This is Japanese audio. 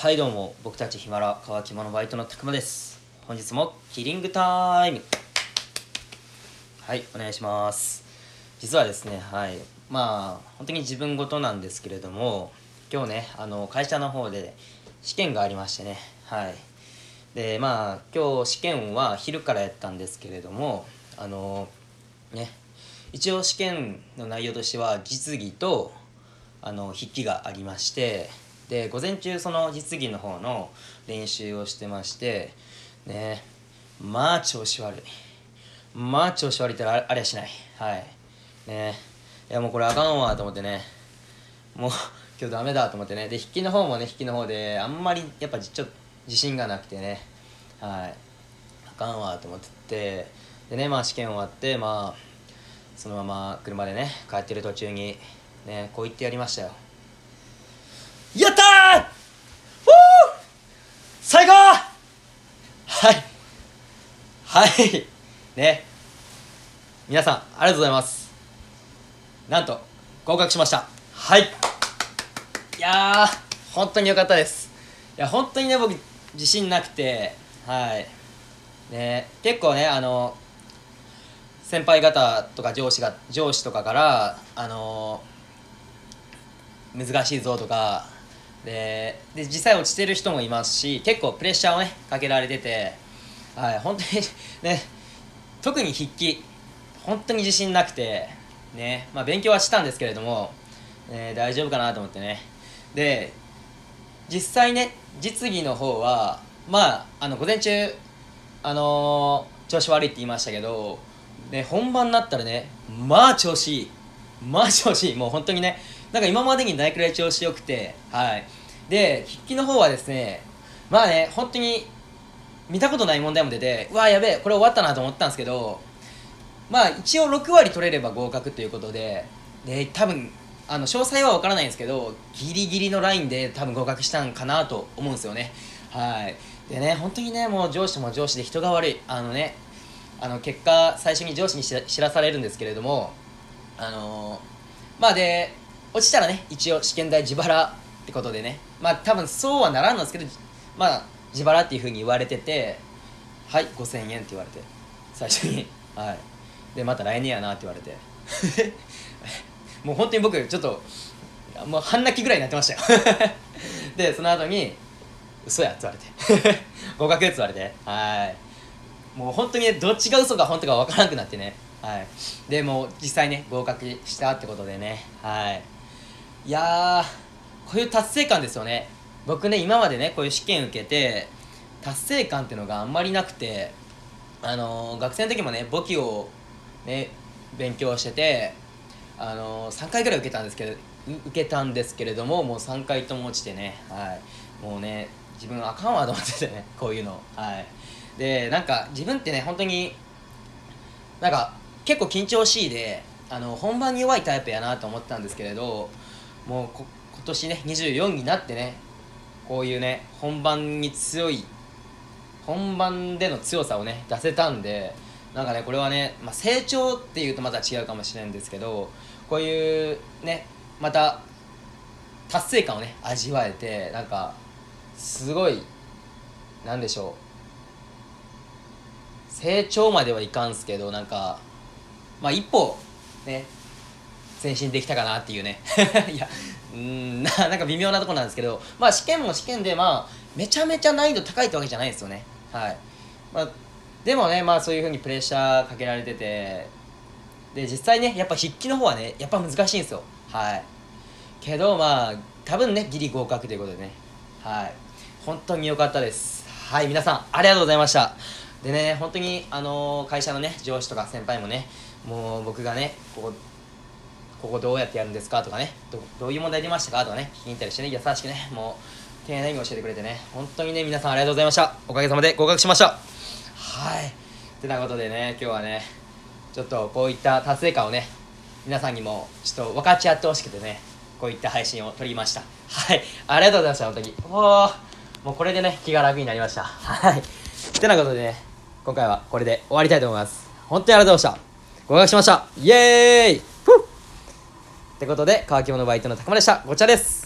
はいどうも僕たちヒマラ乾き物バイトのたくまです。本日もキリングタイム。はいお願いします。実はですねはいまあ本当に自分事なんですけれども今日ねあの会社の方で試験がありましてねはい。でまあ今日試験は昼からやったんですけれどもあのね一応試験の内容としては実技とあの筆記がありましてで午前中その実技の方の練習をしてましてねまあ調子悪い。まあ調子悪いってあありゃしない。はい。ね。いやもうこれあかんわと思ってね。もう今日ダメだと思ってね。で筆記の方もね筆記の方であんまりやっぱちょっと自信がなくてね。はい。あかんわと思ってて。でねまあ試験終わってまあそのまま車でね帰ってる途中にねこう言ってやりましたよやったーふー最高はいはい。ね。皆さんありがとうございます。なんと合格しました。はい。いやー本当に良かったです。いや本当にね僕自信なくて。はい。ね結構ねあの先輩方とか上司が上司とかからあの難しいぞとかでで実際落ちてる人もいますし結構プレッシャーをねかけられてて。はい本当にね特に筆記本当に自信なくてねまあ勉強はしたんですけれども、ね、大丈夫かなと思ってね。で実際ね実技の方はまああの午前中あのー、調子悪いって言いましたけどね本番になったらねまあ調子いい。まあ調子いい。もう本当にねなんか今までにないくらい調子よくてはい。で筆記の方はですねまあね本当に見たことない問題も出てうわやべえこれ終わったなと思ったんですけどまあ一応6割取れれば合格ということでで多分あの詳細は分からないんですけどギリギリのラインで多分合格したんかなと思うんですよね。はい。でね本当にねもう上司も上司で人が悪い。あのねあの結果最初に上司に知らされるんですけれどもあのー、まあで落ちたらね一応試験代自腹ってことでね。まあ多分そうはならんのですけどまあ自腹っていうふうに言われててはい5000円って言われて最初に。はい。でまた来年やなって言われて。もう本当に僕ちょっともう半泣きぐらいになってましたよ。でその後に嘘やって言われて。合格って言われて。はい。もう本当にねどっちが嘘か本当か分からなくなってね。はい。でも実際ね合格したってことでね。はい。いやこういう達成感ですよね僕ね今までねこういう試験受けて達成感っていうのがあんまりなくてあの、学生の時もね簿記をね勉強しててあのー、3回ぐらい受けたんですけど受けたんですけれどももう3回とも落ちてねはい。もうね自分あかんわと思っててね こういうのはい。でなんか自分ってね本当になんか結構緊張しいであの本番に弱いタイプやなと思ったんですけれどもう今年ね24になってねこういうね本番に強い本番での強さをね出せたんでなんかねこれはね、まあ、成長っていうとまた違うかもしれないんですけどこういうねまた達成感をね味わえてなんかすごいなんでしょう成長まではいかんすけどなんかまあ一歩ね前進できたかなっていうね。いやうんなんか微妙なとこなんですけどまあ試験も試験でまあめちゃめちゃ難易度高いってわけじゃないですよね。はい。まあでもねまあそういうふうにプレッシャーかけられててで実際ねやっぱ筆記の方はねやっぱ難しいんですよ。はい。けどまあ多分ねギリ合格ということでね。はい。本当に良かったです。はい皆さんありがとうございました。でね本当にあのー、会社のね上司とか先輩もねもう僕がねここここどうやってやるんですかとかねどどういう問題出ましたかとかね聞きに行ったりしてね優しくねもう丁寧に教えてくれてね本当にね皆さんありがとうございました。おかげさまで合格しました。はい。ってなことでね今日はねちょっとこういった達成感をね皆さんにもちょっと分かち合ってほしくてねこういった配信を撮りました。はい。ありがとうございました本当に。もうもうこれでね気が楽になりました。はい。ってなことでね今回はこれで終わりたいと思います。本当にありがとうございました。合格しました。イエーイ。ってことで乾き物バイトの高間でした。ごちゃです。